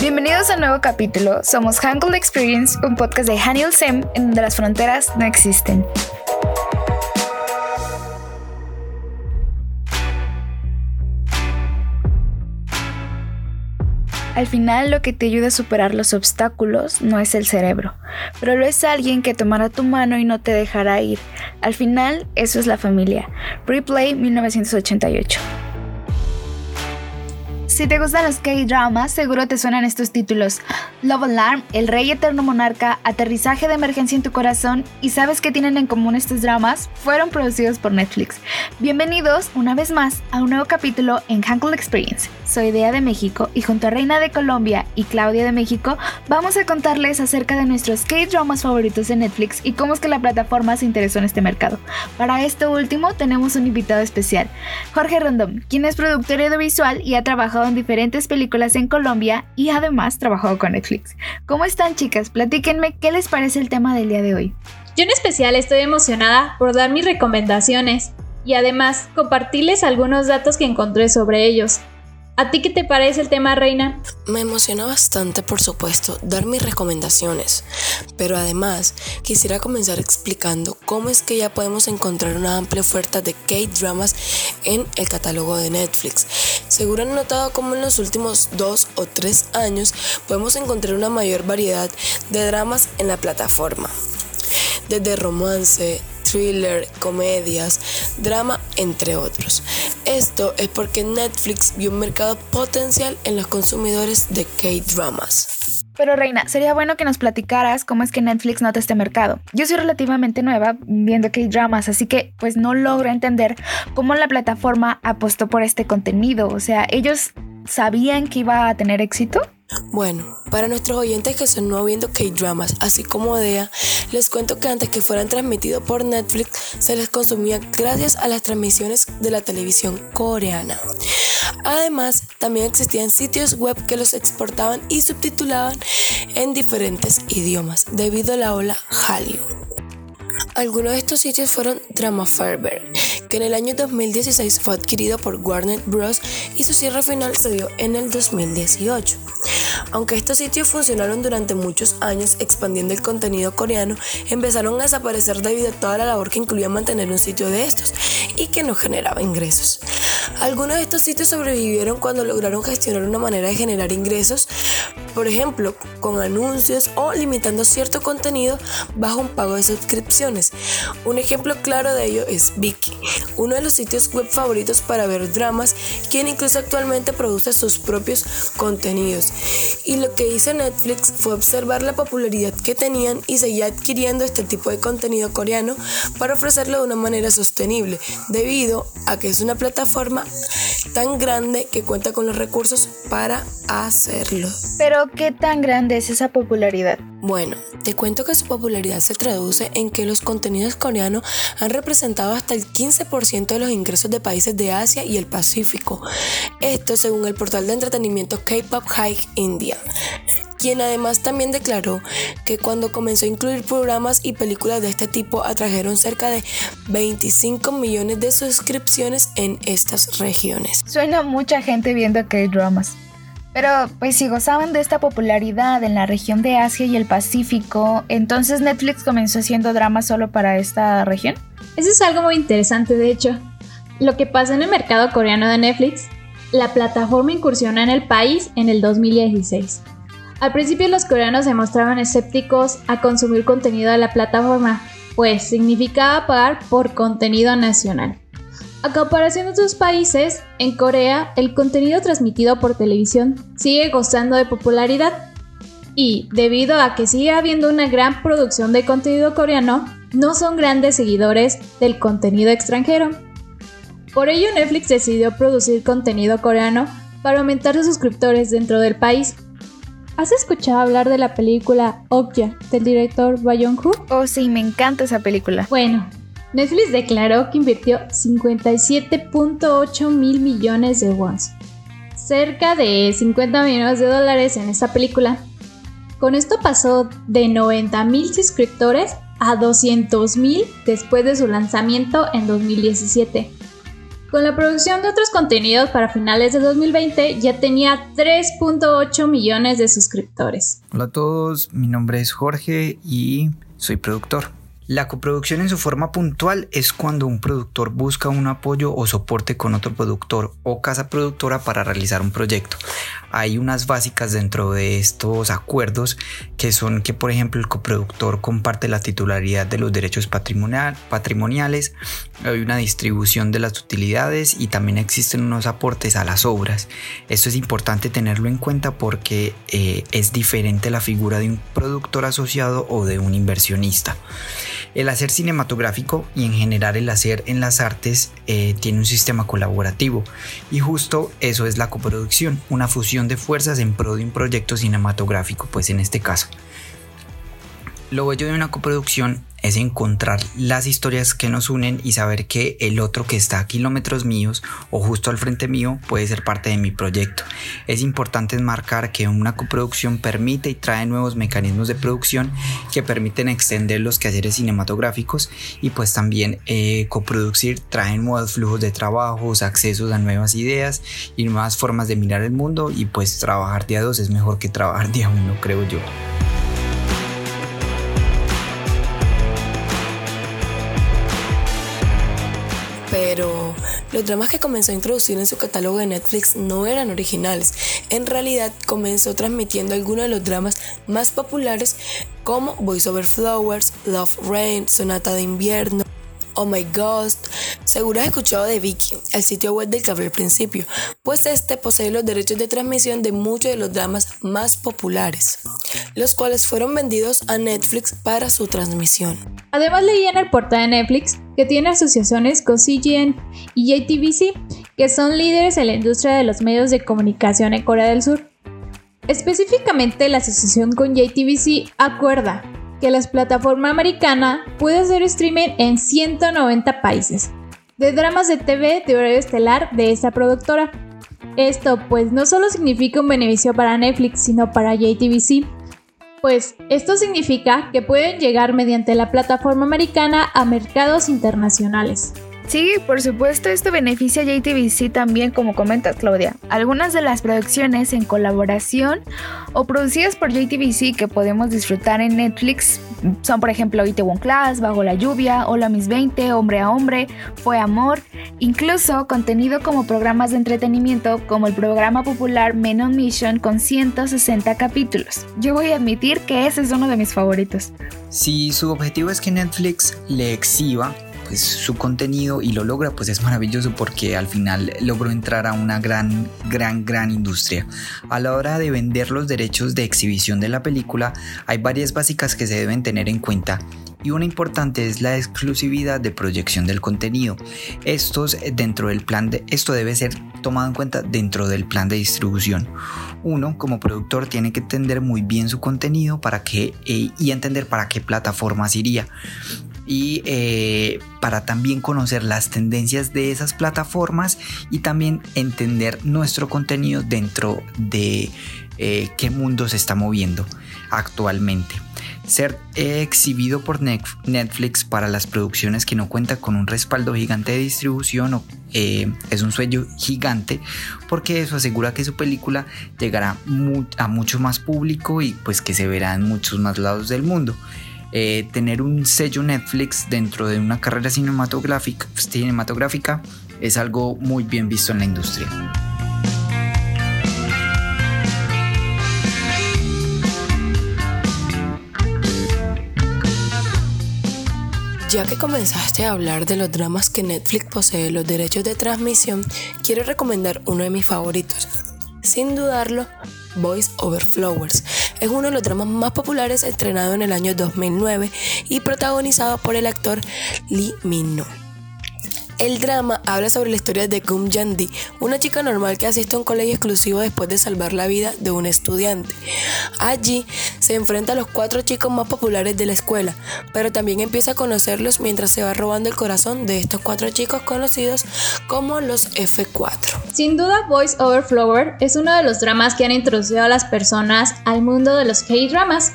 Bienvenidos a un nuevo capítulo. Somos Hangul Experience, un podcast de Haniel Sem en donde las fronteras no existen. Al final lo que te ayuda a superar los obstáculos no es el cerebro, pero lo es alguien que tomará tu mano y no te dejará ir. Al final eso es la familia. Replay 1988. Si te gustan los K-dramas, seguro te suenan estos títulos: Love Alarm, El Rey Eterno Monarca, Aterrizaje de Emergencia en tu Corazón y ¿sabes qué tienen en común estos dramas? Fueron producidos por Netflix. Bienvenidos una vez más a un nuevo capítulo en Hankle Experience. Soy Dea de México y junto a Reina de Colombia y Claudia de México vamos a contarles acerca de nuestros K-dramas favoritos de Netflix y cómo es que la plataforma se interesó en este mercado. Para esto último tenemos un invitado especial, Jorge Rondón, quien es productor audiovisual y ha trabajado en diferentes películas en Colombia y además trabajado con Netflix. ¿Cómo están chicas? Platíquenme qué les parece el tema del día de hoy. Yo en especial estoy emocionada por dar mis recomendaciones y además compartirles algunos datos que encontré sobre ellos. ¿A ti qué te parece el tema, Reina? Me emociona bastante, por supuesto, dar mis recomendaciones, pero además quisiera comenzar explicando cómo es que ya podemos encontrar una amplia oferta de K-dramas en el catálogo de Netflix. Seguro han notado cómo en los últimos dos o tres años podemos encontrar una mayor variedad de dramas en la plataforma, desde romance, thriller, comedias, drama, entre otros. Esto es porque Netflix vio un mercado potencial en los consumidores de K-dramas. Pero Reina, sería bueno que nos platicaras cómo es que Netflix nota este mercado. Yo soy relativamente nueva viendo K-dramas, así que pues no logro entender cómo la plataforma apostó por este contenido. O sea, ellos sabían que iba a tener éxito. Bueno, para nuestros oyentes que son nuevos viendo K-dramas, así como DEA, les cuento que antes que fueran transmitidos por Netflix, se les consumía gracias a las transmisiones de la televisión coreana. Además, también existían sitios web que los exportaban y subtitulaban en diferentes idiomas debido a la ola Hallyu. Algunos de estos sitios fueron Drama Ferber, que en el año 2016 fue adquirido por Warner Bros. y su cierre final se dio en el 2018. Aunque estos sitios funcionaron durante muchos años expandiendo el contenido coreano, empezaron a desaparecer debido a toda la labor que incluía mantener un sitio de estos y que no generaba ingresos. Algunos de estos sitios sobrevivieron cuando lograron gestionar una manera de generar ingresos, por ejemplo, con anuncios o limitando cierto contenido bajo un pago de suscripciones. Un ejemplo claro de ello es Viki, uno de los sitios web favoritos para ver dramas, quien incluso actualmente produce sus propios contenidos. Y lo que hizo Netflix fue observar la popularidad que tenían y seguir adquiriendo este tipo de contenido coreano para ofrecerlo de una manera sostenible, debido a que es una plataforma tan grande que cuenta con los recursos para hacerlo. Pero, ¿qué tan grande es esa popularidad? Bueno, te cuento que su popularidad se traduce en que los contenidos coreanos han representado hasta el 15% de los ingresos de países de Asia y el Pacífico. Esto según el portal de entretenimiento K-Pop High India quien además también declaró que cuando comenzó a incluir programas y películas de este tipo atrajeron cerca de 25 millones de suscripciones en estas regiones. Suena mucha gente viendo K-dramas. Pero pues si gozaban de esta popularidad en la región de Asia y el Pacífico, entonces Netflix comenzó haciendo dramas solo para esta región. Eso es algo muy interesante, de hecho. Lo que pasa en el mercado coreano de Netflix, la plataforma incursiona en el país en el 2016. Al principio los coreanos se mostraban escépticos a consumir contenido de la plataforma, pues significaba pagar por contenido nacional. A comparación de otros países, en Corea el contenido transmitido por televisión sigue gozando de popularidad y, debido a que sigue habiendo una gran producción de contenido coreano, no son grandes seguidores del contenido extranjero. Por ello Netflix decidió producir contenido coreano para aumentar sus suscriptores dentro del país ¿Has escuchado hablar de la película Okja del director Bayon Ho? Oh, sí, me encanta esa película. Bueno, Netflix declaró que invirtió 57.8 mil millones de wons, cerca de 50 millones de dólares en esta película. Con esto pasó de 90 mil suscriptores a 200 mil después de su lanzamiento en 2017. Con la producción de otros contenidos para finales de 2020 ya tenía 3.8 millones de suscriptores. Hola a todos, mi nombre es Jorge y soy productor. La coproducción en su forma puntual es cuando un productor busca un apoyo o soporte con otro productor o casa productora para realizar un proyecto. Hay unas básicas dentro de estos acuerdos que son que por ejemplo el coproductor comparte la titularidad de los derechos patrimoniales, hay una distribución de las utilidades y también existen unos aportes a las obras. Esto es importante tenerlo en cuenta porque eh, es diferente la figura de un productor asociado o de un inversionista. El hacer cinematográfico y en general el hacer en las artes eh, tiene un sistema colaborativo y justo eso es la coproducción, una fusión de fuerzas en pro de un proyecto cinematográfico, pues en este caso. Lo bello de una coproducción es encontrar las historias que nos unen y saber que el otro que está a kilómetros míos o justo al frente mío puede ser parte de mi proyecto. Es importante enmarcar que una coproducción permite y trae nuevos mecanismos de producción que permiten extender los quehaceres cinematográficos y pues también eh, coproducir trae nuevos flujos de trabajos, accesos a nuevas ideas y nuevas formas de mirar el mundo y pues trabajar día dos es mejor que trabajar día uno creo yo. Los dramas que comenzó a introducir en su catálogo de Netflix no eran originales. En realidad comenzó transmitiendo algunos de los dramas más populares como Voice Over Flowers, Love Rain, Sonata de Invierno, Oh My Ghost. Seguro has escuchado de Vicky, el sitio web del que hablé al principio, pues este posee los derechos de transmisión de muchos de los dramas más populares, los cuales fueron vendidos a Netflix para su transmisión. Además leí en el portal de Netflix que tiene asociaciones con CGN y JTBC, que son líderes en la industria de los medios de comunicación en Corea del Sur. Específicamente la asociación con JTBC acuerda que la plataforma americana puede hacer streaming en 190 países de dramas de TV de horario estelar de esta productora. Esto pues no solo significa un beneficio para Netflix, sino para JTBC, pues esto significa que pueden llegar mediante la plataforma americana a mercados internacionales. Sí, por supuesto, esto beneficia a JTBC también, como comentas, Claudia. Algunas de las producciones en colaboración o producidas por JTBC que podemos disfrutar en Netflix son, por ejemplo, One Class, Bajo la Lluvia, Hola Mis 20, Hombre a Hombre, Fue Amor, incluso contenido como programas de entretenimiento como el programa popular Men on Mission con 160 capítulos. Yo voy a admitir que ese es uno de mis favoritos. Si su objetivo es que Netflix le exhiba pues, su contenido y lo logra, pues es maravilloso porque al final logró entrar a una gran, gran, gran industria. A la hora de vender los derechos de exhibición de la película, hay varias básicas que se deben tener en cuenta y una importante es la exclusividad de proyección del contenido. Dentro del plan de esto debe ser tomado en cuenta dentro del plan de distribución. Uno como productor tiene que entender muy bien su contenido para que eh, y entender para qué plataformas iría y eh, para también conocer las tendencias de esas plataformas y también entender nuestro contenido dentro de eh, qué mundo se está moviendo actualmente. Ser exhibido por Netflix para las producciones que no cuenta con un respaldo gigante de distribución eh, es un sueño gigante porque eso asegura que su película llegará a mucho más público y pues que se verá en muchos más lados del mundo. Eh, tener un sello Netflix dentro de una carrera cinematográfica, cinematográfica es algo muy bien visto en la industria. Ya que comenzaste a hablar de los dramas que Netflix posee los derechos de transmisión, quiero recomendar uno de mis favoritos. Sin dudarlo, Voice Over Flowers. Es uno de los dramas más populares estrenado en el año 2009 y protagonizado por el actor Lee Min-ho. El drama habla sobre la historia de Kum Yandi, una chica normal que asiste a un colegio exclusivo después de salvar la vida de un estudiante. Allí se enfrenta a los cuatro chicos más populares de la escuela, pero también empieza a conocerlos mientras se va robando el corazón de estos cuatro chicos conocidos como los F4. Sin duda, Voice Over Flower es uno de los dramas que han introducido a las personas al mundo de los K-dramas.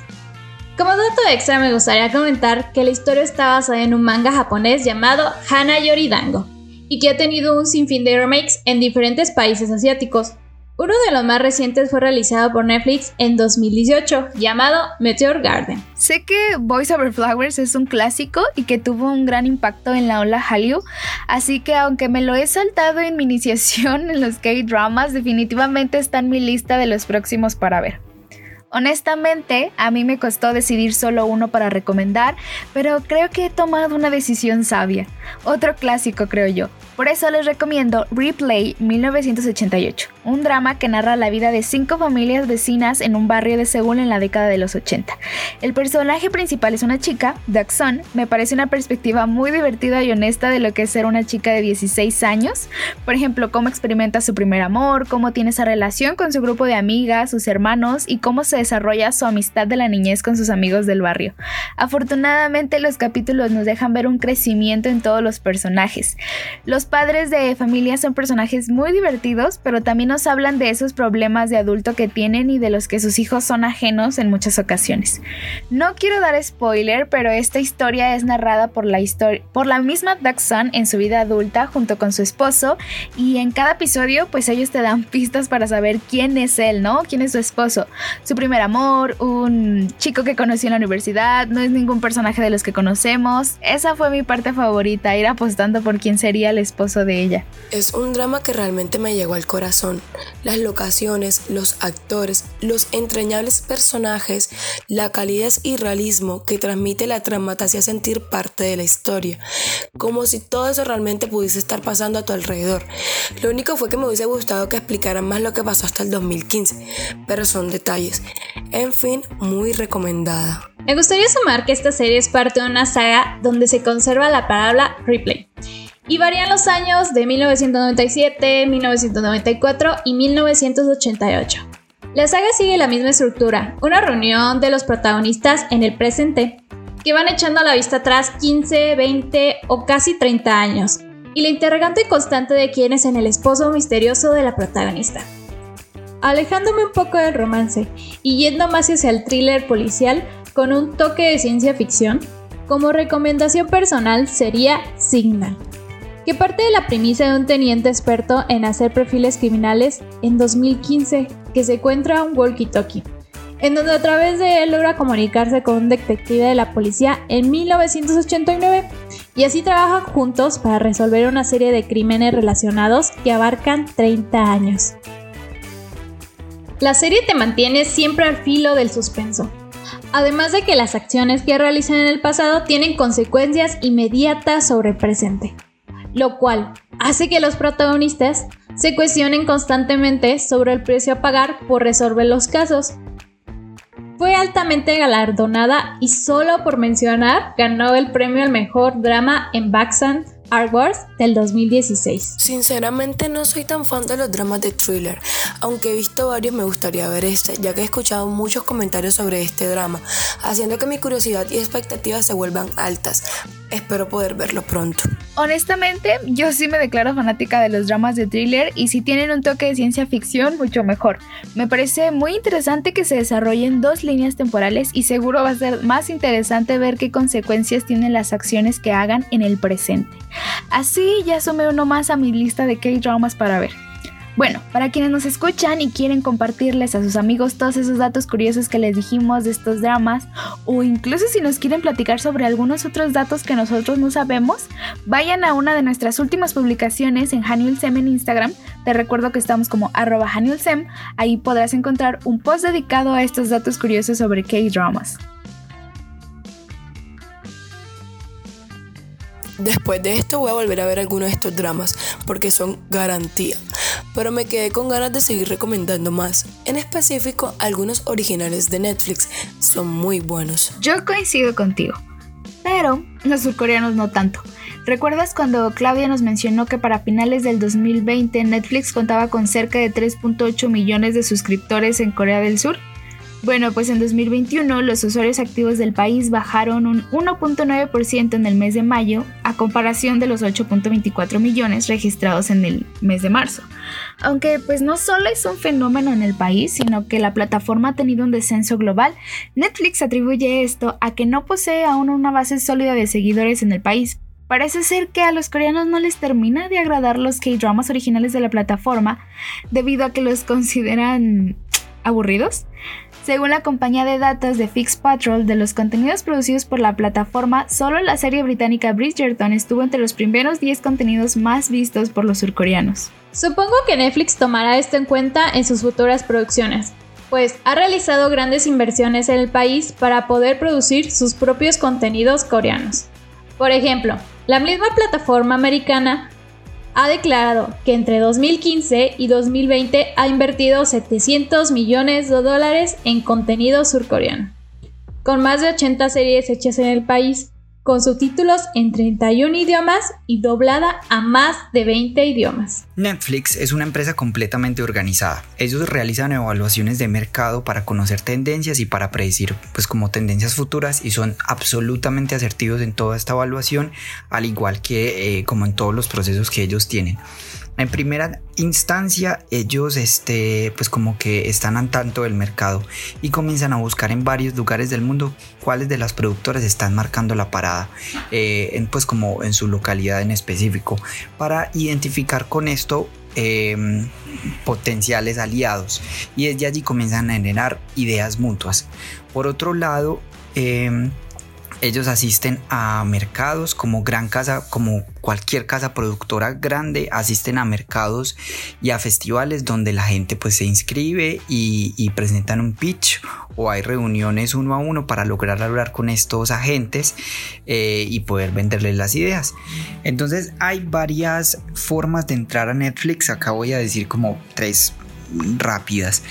Como dato extra me gustaría comentar que la historia está basada en un manga japonés llamado Hana Yoridango y que ha tenido un sinfín de remakes en diferentes países asiáticos. Uno de los más recientes fue realizado por Netflix en 2018, llamado Meteor Garden. Sé que Voice Over Flowers es un clásico y que tuvo un gran impacto en la ola Hallyu, así que aunque me lo he saltado en mi iniciación en los K-dramas, definitivamente está en mi lista de los próximos para ver. Honestamente, a mí me costó decidir solo uno para recomendar, pero creo que he tomado una decisión sabia. Otro clásico, creo yo. Por eso les recomiendo Replay 1988, un drama que narra la vida de cinco familias vecinas en un barrio de Seúl en la década de los 80. El personaje principal es una chica, Sun, me parece una perspectiva muy divertida y honesta de lo que es ser una chica de 16 años. Por ejemplo, cómo experimenta su primer amor, cómo tiene esa relación con su grupo de amigas, sus hermanos y cómo se desarrolla su amistad de la niñez con sus amigos del barrio. Afortunadamente los capítulos nos dejan ver un crecimiento en todos los personajes. Los padres de familia son personajes muy divertidos, pero también nos hablan de esos problemas de adulto que tienen y de los que sus hijos son ajenos en muchas ocasiones. No quiero dar spoiler, pero esta historia es narrada por la, por la misma Sun en su vida adulta junto con su esposo y en cada episodio pues ellos te dan pistas para saber quién es él, ¿no? ¿Quién es su esposo? Su primer amor, un chico que conocí en la universidad, no es ningún personaje de los que conocemos. Esa fue mi parte favorita, ir apostando por quién sería el esposo de ella. Es un drama que realmente me llegó al corazón. Las locaciones, los actores, los entrañables personajes, la calidez y realismo que transmite la trama hacía sentir parte de la historia, como si todo eso realmente pudiese estar pasando a tu alrededor. Lo único fue que me hubiese gustado que explicaran más lo que pasó hasta el 2015, pero son detalles. En fin, muy recomendada. Me gustaría sumar que esta serie es parte de una saga donde se conserva la palabra replay. Y varían los años de 1997, 1994 y 1988. La saga sigue la misma estructura, una reunión de los protagonistas en el presente, que van echando a la vista atrás 15, 20 o casi 30 años, y la interrogante constante de quién es en el esposo misterioso de la protagonista alejándome un poco del romance y yendo más hacia el thriller policial con un toque de ciencia ficción, como recomendación personal sería Signal, que parte de la premisa de un teniente experto en hacer perfiles criminales en 2015 que se encuentra un walkie-talkie, en donde a través de él logra comunicarse con un detective de la policía en 1989 y así trabajan juntos para resolver una serie de crímenes relacionados que abarcan 30 años. La serie te mantiene siempre al filo del suspenso. Además de que las acciones que realizan en el pasado tienen consecuencias inmediatas sobre el presente, lo cual hace que los protagonistas se cuestionen constantemente sobre el precio a pagar por resolver los casos. Fue altamente galardonada y solo por mencionar ganó el premio al mejor drama en Baxan Wars del 2016. Sinceramente no soy tan fan de los dramas de thriller, aunque he visto varios me gustaría ver este, ya que he escuchado muchos comentarios sobre este drama, haciendo que mi curiosidad y expectativas se vuelvan altas. Espero poder verlo pronto. Honestamente, yo sí me declaro fanática de los dramas de thriller y si tienen un toque de ciencia ficción, mucho mejor. Me parece muy interesante que se desarrollen dos líneas temporales y seguro va a ser más interesante ver qué consecuencias tienen las acciones que hagan en el presente. Así ya sumé uno más a mi lista de K-dramas para ver. Bueno, para quienes nos escuchan y quieren compartirles a sus amigos todos esos datos curiosos que les dijimos de estos dramas, o incluso si nos quieren platicar sobre algunos otros datos que nosotros no sabemos, vayan a una de nuestras últimas publicaciones en Haniulsem en Instagram. Te recuerdo que estamos como arroba ahí podrás encontrar un post dedicado a estos datos curiosos sobre K-dramas. Después de esto voy a volver a ver algunos de estos dramas porque son garantía. Pero me quedé con ganas de seguir recomendando más. En específico, algunos originales de Netflix son muy buenos. Yo coincido contigo. Pero los surcoreanos no tanto. ¿Recuerdas cuando Claudia nos mencionó que para finales del 2020 Netflix contaba con cerca de 3.8 millones de suscriptores en Corea del Sur? Bueno, pues en 2021 los usuarios activos del país bajaron un 1.9% en el mes de mayo a comparación de los 8.24 millones registrados en el mes de marzo. Aunque pues no solo es un fenómeno en el país, sino que la plataforma ha tenido un descenso global, Netflix atribuye esto a que no posee aún una base sólida de seguidores en el país, parece ser que a los coreanos no les termina de agradar los K-dramas originales de la plataforma debido a que los consideran aburridos. Según la compañía de datos de Fix Patrol, de los contenidos producidos por la plataforma, solo la serie británica Bridgerton estuvo entre los primeros 10 contenidos más vistos por los surcoreanos. Supongo que Netflix tomará esto en cuenta en sus futuras producciones, pues ha realizado grandes inversiones en el país para poder producir sus propios contenidos coreanos. Por ejemplo, la misma plataforma americana ha declarado que entre 2015 y 2020 ha invertido 700 millones de dólares en contenido surcoreano, con más de 80 series hechas en el país con subtítulos en 31 idiomas y doblada a más de 20 idiomas. Netflix es una empresa completamente organizada. Ellos realizan evaluaciones de mercado para conocer tendencias y para predecir pues como tendencias futuras y son absolutamente asertivos en toda esta evaluación, al igual que eh, como en todos los procesos que ellos tienen. En primera instancia, ellos este, pues como que están al tanto del mercado y comienzan a buscar en varios lugares del mundo cuáles de las productoras están marcando la parada, eh, en, pues como en su localidad en específico, para identificar con esto em, potenciales aliados y desde allí comienzan a generar ideas mutuas. Por otro lado, em, ellos asisten a mercados como gran casa, como cualquier casa productora grande, asisten a mercados y a festivales donde la gente pues se inscribe y, presentan un pitch o hay reuniones uno a uno para lograr hablar con estos agentes eh, y poder venderles las ideas. Entonces hay varias formas de entrar a Netflix. Acá voy a decir como tres rápidas.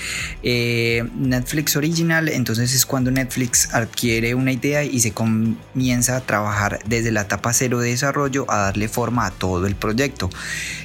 Eh, Netflix Original, entonces es cuando Netflix adquiere una idea y se comienza a trabajar desde la etapa cero de desarrollo a darle forma a todo el proyecto.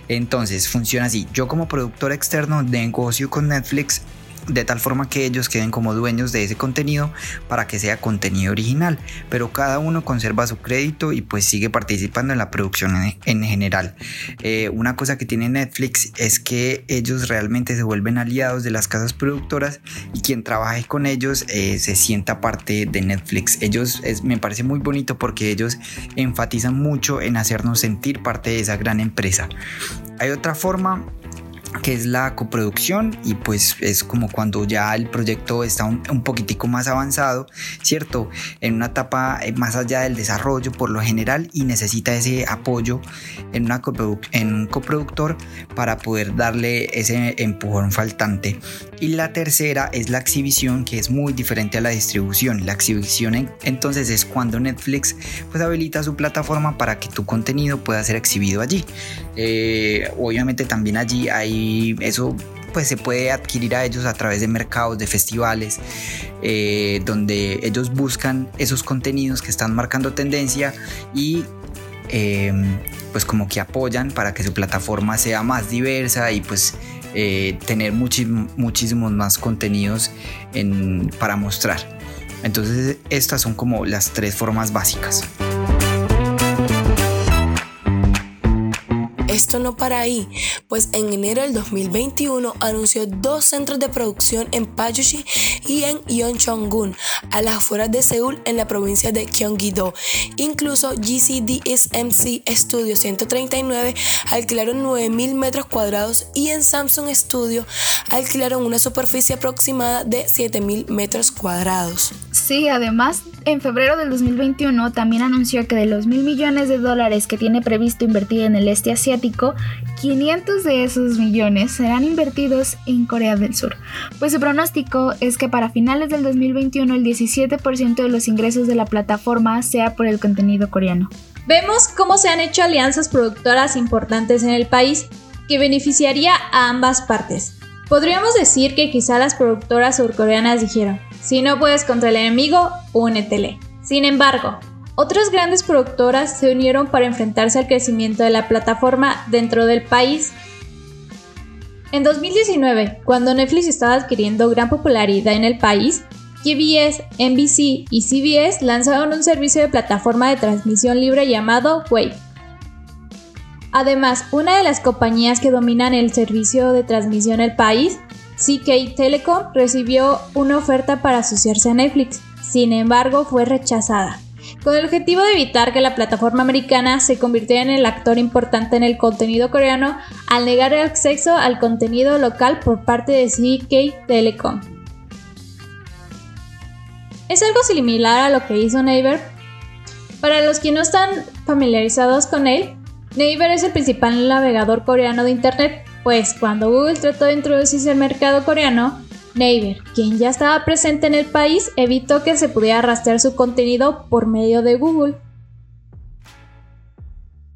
Entonces funciona así. Yo como productor externo negocio con Netflix de tal forma que ellos queden como dueños de ese contenido para que sea contenido original, pero cada uno conserva su crédito y pues sigue participando en la producción en, general. Eh, una cosa que tiene Netflix es que ellos realmente se vuelven aliados de las casas productoras y quien trabaje con ellos eh, se sienta parte de Netflix. Ellos me parece muy bonito porque ellos enfatizan mucho en hacernos sentir parte de esa gran empresa. Hay otra forma que es la coproducción y pues es como cuando ya el proyecto está un, poquitico más avanzado, ¿cierto? En una etapa eh, más allá del desarrollo por lo general y necesita ese apoyo en, una en un coproductor para poder darle ese empujón faltante. Y la tercera es la exhibición que es muy diferente a la distribución. La exhibición entonces es cuando Netflix pues habilita su plataforma para que tu contenido pueda ser exhibido allí. Eh, obviamente también allí hay eso pues se puede adquirir a ellos a través de mercados, de festivales, eh, donde ellos buscan esos contenidos que están marcando tendencia y eh, pues como que apoyan para que su plataforma sea más diversa y pues eh, tener muchísimos más contenidos para mostrar. Entonces estas son como las tres formas básicas. Esto no para ahí, pues en enero del 2021 anunció dos centros de producción en Pajushi y en Yeoncheon-gun, a las afueras de Seúl en la provincia de Gyeonggi-do. Incluso GCDSMC Studio 139 alquilaron 9.000 metros cuadrados y en Samsung Studio alquilaron una superficie aproximada de 7.000 metros cuadrados. Sí, además, en febrero del 2021 también anunció que de los mil millones de dólares que tiene previsto invertir en el este asiático, 500 de esos millones serán invertidos en Corea del Sur, pues su pronóstico es que para finales del 2021 el 17% de los ingresos de la plataforma sea por el contenido coreano. Vemos cómo se han hecho alianzas productoras importantes en el país que beneficiaría a ambas partes. Podríamos decir que quizá las productoras surcoreanas dijeron, si no puedes contra el enemigo, únetele. Sin embargo, otras grandes productoras se unieron para enfrentarse al crecimiento de la plataforma dentro del país. En 2019, cuando Netflix estaba adquiriendo gran popularidad en el país, PBS, NBC y CBS lanzaron un servicio de plataforma de transmisión libre llamado Wave Además, una de las compañías que dominan el servicio de transmisión en el país, CK Telecom, recibió una oferta para asociarse a Netflix. Sin embargo, fue rechazada. Con el objetivo de evitar que la plataforma americana se convirtiera en el actor importante en el contenido coreano al negar el acceso al contenido local por parte de CK Telecom. Es algo similar a lo que hizo Naver. Para los que no están familiarizados con él, Naver es el principal navegador coreano de Internet, pues cuando Google trató de introducirse al mercado coreano, Naver, quien ya estaba presente en el país, evitó que se pudiera rastrear su contenido por medio de Google.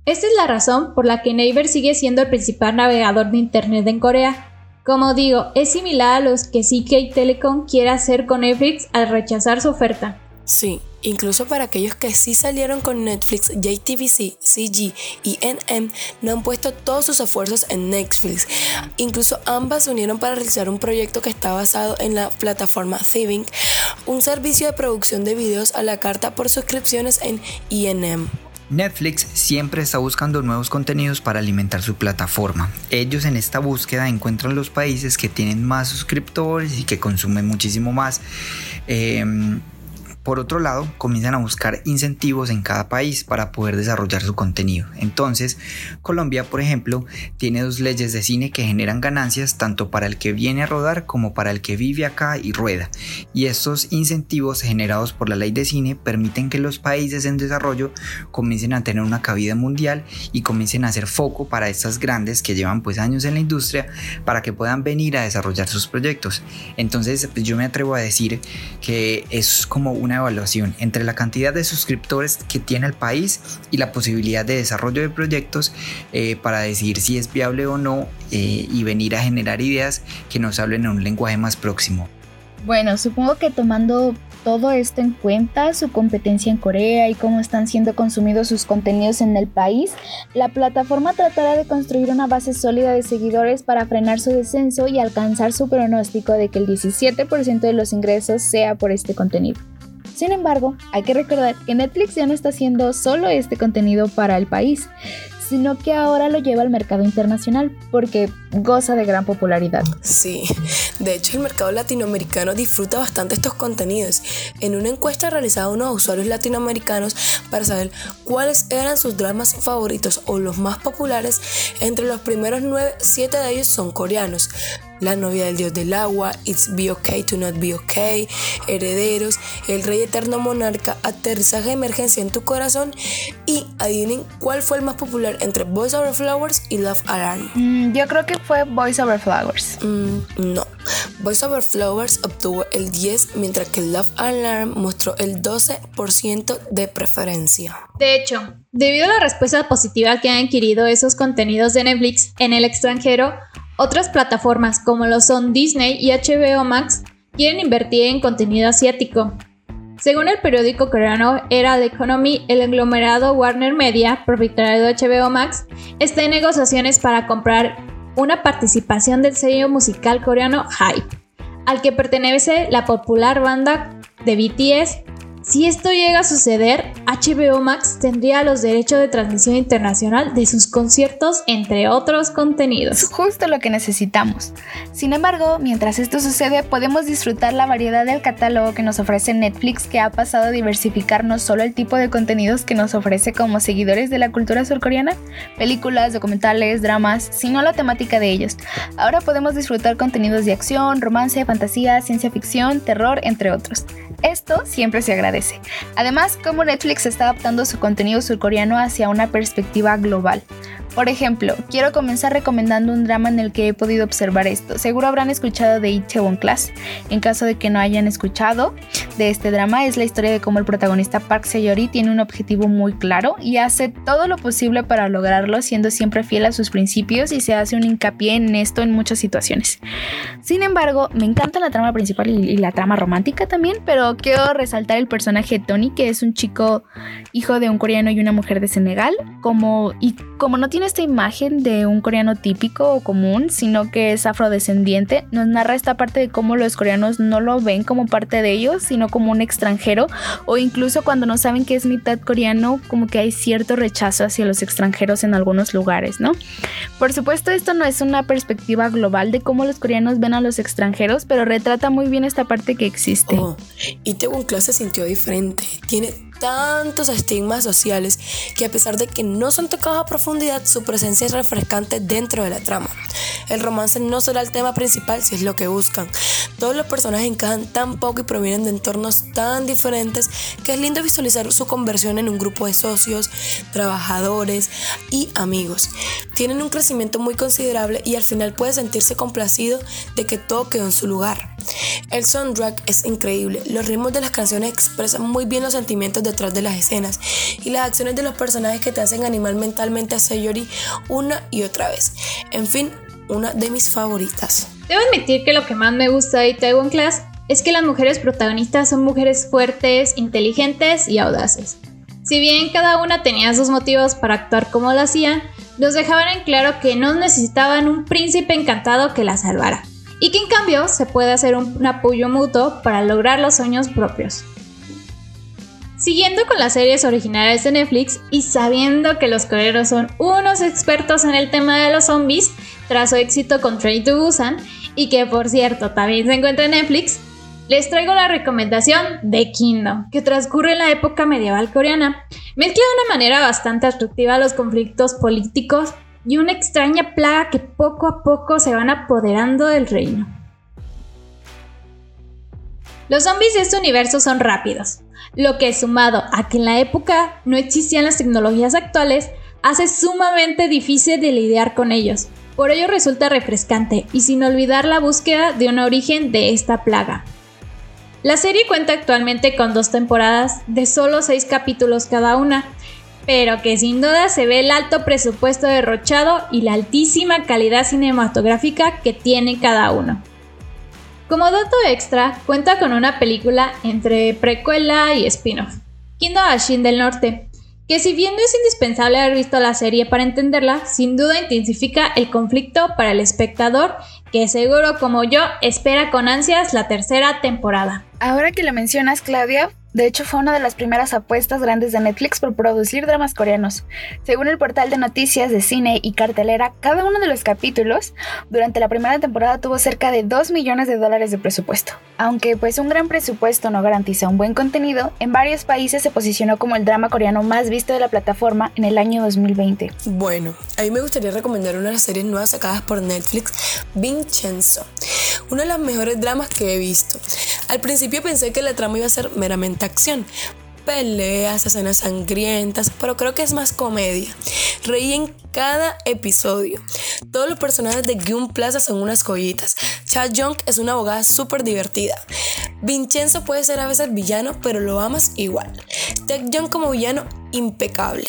Esta es la razón por la que Naver sigue siendo el principal navegador de Internet en Corea. Como digo, es similar a los que CK Telecom quiere hacer con Netflix al rechazar su oferta. Sí, incluso para aquellos que sí salieron con Netflix, JTBC, CG y NM no han puesto todos sus esfuerzos en Netflix. Incluso ambas se unieron para realizar un proyecto que está basado en la plataforma Thieving, un servicio de producción de videos a la carta por suscripciones en INM. Netflix siempre está buscando nuevos contenidos para alimentar su plataforma. Ellos en esta búsqueda encuentran los países que tienen más suscriptores y que consumen muchísimo más. Em, por otro lado, comienzan a buscar incentivos en cada país para poder desarrollar su contenido. Entonces, Colombia, por ejemplo, tiene dos leyes de cine que generan ganancias tanto para el que viene a rodar como para el que vive acá y rueda. Y estos incentivos generados por la ley de cine permiten que los países en desarrollo comiencen a tener una cabida mundial y comiencen a hacer foco para estas grandes que llevan pues años en la industria para que puedan venir a desarrollar sus proyectos. Entonces, pues, yo me atrevo a decir que es como una evaluación entre la cantidad de suscriptores que tiene el país y la posibilidad de desarrollo de proyectos eh, para decidir si es viable o no eh, y venir a generar ideas que nos hablen en un lenguaje más próximo. Bueno, supongo que tomando todo esto en cuenta, su competencia en Corea y cómo están siendo consumidos sus contenidos en el país, la plataforma tratará de construir una base sólida de seguidores para frenar su descenso y alcanzar su pronóstico de que el 17% de los ingresos sea por este contenido. Sin embargo, hay que recordar que Netflix ya no está haciendo solo este contenido para el país, sino que ahora lo lleva al mercado internacional porque goza de gran popularidad. Sí, de hecho el mercado latinoamericano disfruta bastante estos contenidos. En una encuesta realizada a unos usuarios latinoamericanos para saber cuáles eran sus dramas favoritos o los más populares, entre los primeros 9, 7 de ellos son coreanos. La novia del dios del agua, It's Be Okay to Not Be Okay, Herederos, El Rey Eterno Monarca, Aterrizaje de Emergencia en tu Corazón y adivinen cuál fue el más popular entre Voice Over Flowers y Love Alarm. Mm, yo creo que fue Voice Over Flowers. Mm, no, Voice Over Flowers obtuvo el 10 mientras que Love Alarm mostró el 12% de preferencia. De hecho, debido a la respuesta positiva que han adquirido esos contenidos de Netflix en el extranjero, otras plataformas como lo son Disney y HBO Max quieren invertir en contenido asiático. Según el periódico coreano Era Economy, el aglomerado Warner Media, propietario de HBO Max, está en negociaciones para comprar una participación del sello musical coreano Hype, al que pertenece la popular banda de BTS si esto llega a suceder, HBO Max tendría los derechos de transmisión internacional de sus conciertos, entre otros contenidos. Justo lo que necesitamos. Sin embargo, mientras esto sucede, podemos disfrutar la variedad del catálogo que nos ofrece Netflix, que ha pasado a diversificar no solo el tipo de contenidos que nos ofrece como seguidores de la cultura surcoreana, películas, documentales, dramas, sino la temática de ellos. Ahora podemos disfrutar contenidos de acción, romance, fantasía, ciencia ficción, terror, entre otros. Esto siempre se agradece. Además, como Netflix está adaptando su contenido surcoreano hacia una perspectiva global. Por ejemplo, quiero comenzar recomendando un drama en el que he podido observar esto. Seguro habrán escuchado de Itaewon Class. En caso de que no hayan escuchado de este drama, es la historia de cómo el protagonista Park Seyori tiene un objetivo muy claro y hace todo lo posible para lograrlo, siendo siempre fiel a sus principios y se hace un hincapié en esto en muchas situaciones. Sin embargo, me encanta la trama principal y, la trama romántica también, pero quiero resaltar el personaje de Tony, que es un chico hijo de un coreano y una mujer de Senegal, como y como no tiene esta imagen de un coreano típico o común, sino que es afrodescendiente, nos narra esta parte de cómo los coreanos no lo ven como parte de ellos, sino como un extranjero, o incluso cuando no saben que es mitad coreano, como que hay cierto rechazo hacia los extranjeros en algunos lugares, ¿no? Por supuesto, esto no es una perspectiva global de cómo los coreanos ven a los extranjeros, pero retrata muy bien esta parte que existe. Oh, y Class se sintió Tiene tantos estigmas sociales que a pesar de que no son tocados a profundidad, su presencia es refrescante dentro de la trama. El romance no será el tema principal si es lo que buscan. Todos los personajes encajan tan poco y provienen de entornos tan diferentes que es lindo visualizar su conversión en un grupo de socios, trabajadores y amigos. Tienen un crecimiento muy considerable y al final puede sentirse complacido de que todo quedó en su lugar. El soundtrack es increíble, los ritmos de las canciones expresan muy bien los sentimientos detrás de las escenas y las acciones de los personajes que te hacen animar mentalmente a Sayori una y otra vez. En fin, una de mis favoritas. Debo admitir que lo que más me gusta de Taiwan Class es que las mujeres protagonistas son mujeres fuertes, inteligentes y audaces. Si bien cada una tenía sus motivos para actuar como lo hacían, nos dejaban en claro que no necesitaban un príncipe encantado que la salvara, y que en cambio se puede hacer un apoyo mutuo para lograr los sueños propios. Siguiendo con las series originales de Netflix y sabiendo que los coreanos son unos expertos en el tema de los zombies, tras su éxito con Train to Busan, y que por cierto también se encuentra en Netflix, les traigo la recomendación de Kingdom, que transcurre en la época medieval coreana. Mezcla de una manera bastante atractiva los conflictos políticos y una extraña plaga que poco a poco se van apoderando del reino. Los zombies de este universo son rápidos, lo que sumado a que en la época no existían las tecnologías actuales, hace sumamente difícil de lidiar con ellos. Por ello resulta refrescante y sin olvidar la búsqueda de un origen de esta plaga. La serie cuenta actualmente con dos temporadas de solo seis capítulos cada una, pero que sin duda se ve el alto presupuesto derrochado y la altísima calidad cinematográfica que tiene cada uno. Como dato extra, cuenta con una película entre precuela y spin-off, Kingdom Ashin del Norte, que si bien no es indispensable haber visto la serie para entenderla, sin duda intensifica el conflicto para el espectador que seguro como yo espera con ansias la tercera temporada. Ahora que lo mencionas, Claudia, de hecho, fue una de las primeras apuestas grandes de Netflix por producir dramas coreanos. Según el portal de noticias de cine y cartelera, cada uno de los capítulos durante la primera temporada tuvo cerca de 2 millones de dólares de presupuesto. Aunque pues un gran presupuesto no garantiza un buen contenido, en varios países se posicionó como el drama coreano más visto de la plataforma en el año 2020. Bueno, a mí me gustaría recomendar una de las series nuevas sacadas por Netflix, Vincenzo, uno de los mejores dramas que he visto. Al principio pensé que la trama iba a ser meramente acción, peleas, escenas sangrientas, pero creo que es más comedia. Reí en cada episodio. Todos los personajes de Gyun Plaza son unas joyitas. Cha Jong es una abogada súper divertida. Vincenzo puede ser a veces villano, pero lo amas igual. Tech Jong como villano, impecable.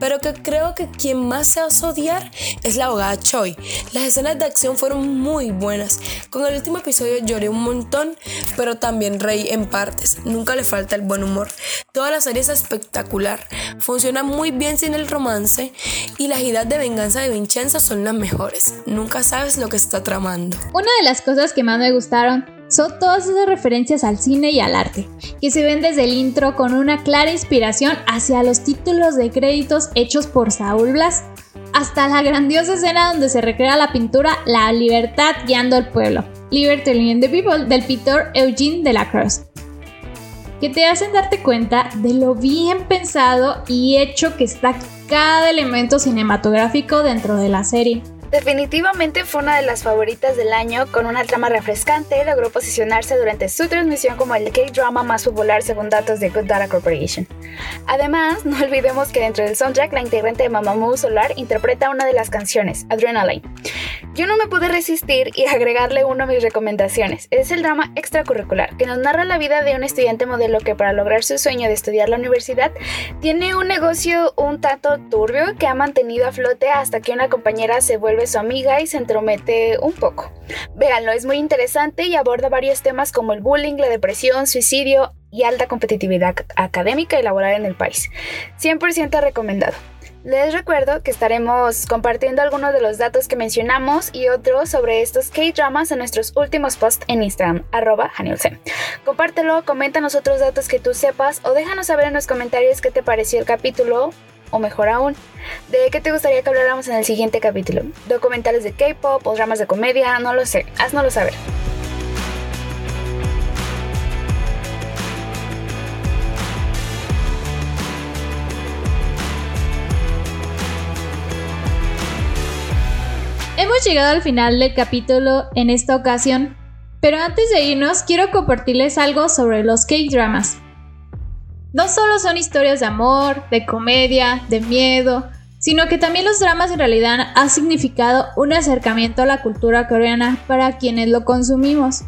Pero que creo que quien más se hace odiar es la abogada Choi. Las escenas de acción fueron muy buenas. Con el último episodio lloré un montón, pero también reí en partes. Nunca le falta el buen humor. Toda la serie es espectacular. Funciona muy bien sin el romance y las de venganza de Vincenzo son las mejores. Nunca sabes lo que está tramando. Una de las cosas que más me gustaron son todas esas referencias al cine y al arte, que se ven desde el intro con una clara inspiración hacia los títulos de créditos hechos por Saul Blas, hasta la grandiosa escena donde se recrea la pintura La libertad guiando al pueblo, Liberty Leading the People, del pintor Eugene Delacroix, que te hacen darte cuenta de lo bien pensado y hecho que está cada elemento cinematográfico dentro de la serie. Definitivamente fue una de las favoritas del año, con una trama refrescante, logró posicionarse durante su transmisión como el K-drama más popular según datos de Good Data Corporation. Además, no olvidemos que dentro del soundtrack la integrante de Mamamoo Solar interpreta una de las canciones, Adrenaline. Yo no me pude resistir y agregarle uno a mis recomendaciones. Es el drama extracurricular, que nos narra la vida de un estudiante modelo que para lograr su sueño de estudiar la universidad, tiene un negocio un tanto turbio que ha mantenido a flote hasta que una compañera se vuelve su amiga y se entromete un poco. Véanlo, es muy interesante y aborda varios temas como el bullying, la depresión, suicidio y alta competitividad académica y laboral en el país. 100% recomendado. Les recuerdo que estaremos compartiendo algunos de los datos que mencionamos y otros sobre estos K-dramas en nuestros últimos posts en Instagram, arroba Compártelo, coméntanos otros datos que tú sepas o déjanos saber en los comentarios qué te pareció el capítulo o mejor aún, ¿de qué te gustaría que habláramos en el siguiente capítulo? ¿Documentales de K-pop o dramas de comedia? No lo sé, haznoslo saber. Hemos llegado al final del capítulo en esta ocasión, pero antes de irnos quiero compartirles algo sobre los K-dramas. No solo son historias de amor, de comedia, de miedo, sino que también los dramas en realidad han significado un acercamiento a la cultura coreana para quienes lo consumimos.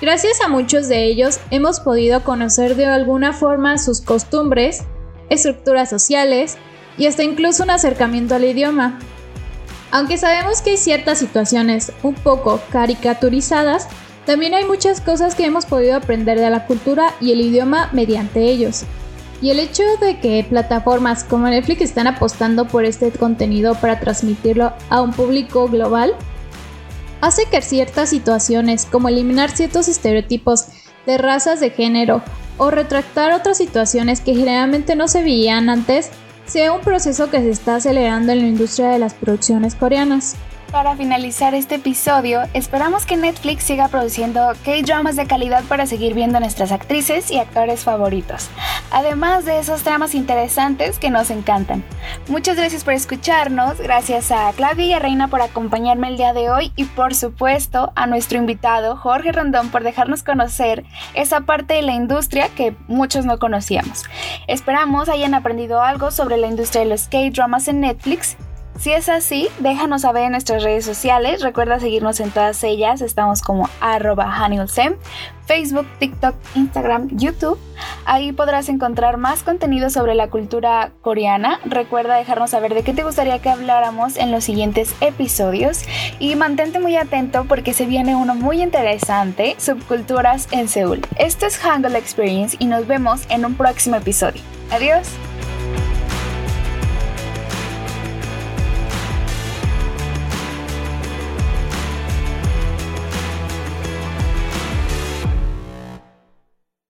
Gracias a muchos de ellos hemos podido conocer de alguna forma sus costumbres, estructuras sociales y hasta incluso un acercamiento al idioma. Aunque sabemos que hay ciertas situaciones un poco caricaturizadas, también hay muchas cosas que hemos podido aprender de la cultura y el idioma mediante ellos. Y el hecho de que plataformas como Netflix están apostando por este contenido para transmitirlo a un público global hace que ciertas situaciones, como eliminar ciertos estereotipos de razas de género o retractar otras situaciones que generalmente no se veían antes, sea un proceso que se está acelerando en la industria de las producciones coreanas. Para finalizar este episodio, esperamos que Netflix siga produciendo K-dramas de calidad para seguir viendo a nuestras actrices y actores favoritos, además de esos dramas interesantes que nos encantan. Muchas gracias por escucharnos, gracias a Claudia y a Reina por acompañarme el día de hoy y por supuesto a nuestro invitado Jorge Rondón por dejarnos conocer esa parte de la industria que muchos no conocíamos. Esperamos hayan aprendido algo sobre la industria de los K-dramas en Netflix si es así, déjanos saber en nuestras redes sociales. Recuerda seguirnos en todas ellas. Estamos como arroba Facebook, TikTok, Instagram, YouTube. Ahí podrás encontrar más contenido sobre la cultura coreana. Recuerda dejarnos saber de qué te gustaría que habláramos en los siguientes episodios. Y mantente muy atento porque se viene uno muy interesante, Subculturas en Seúl. Esto es Hangul Experience y nos vemos en un próximo episodio. Adiós.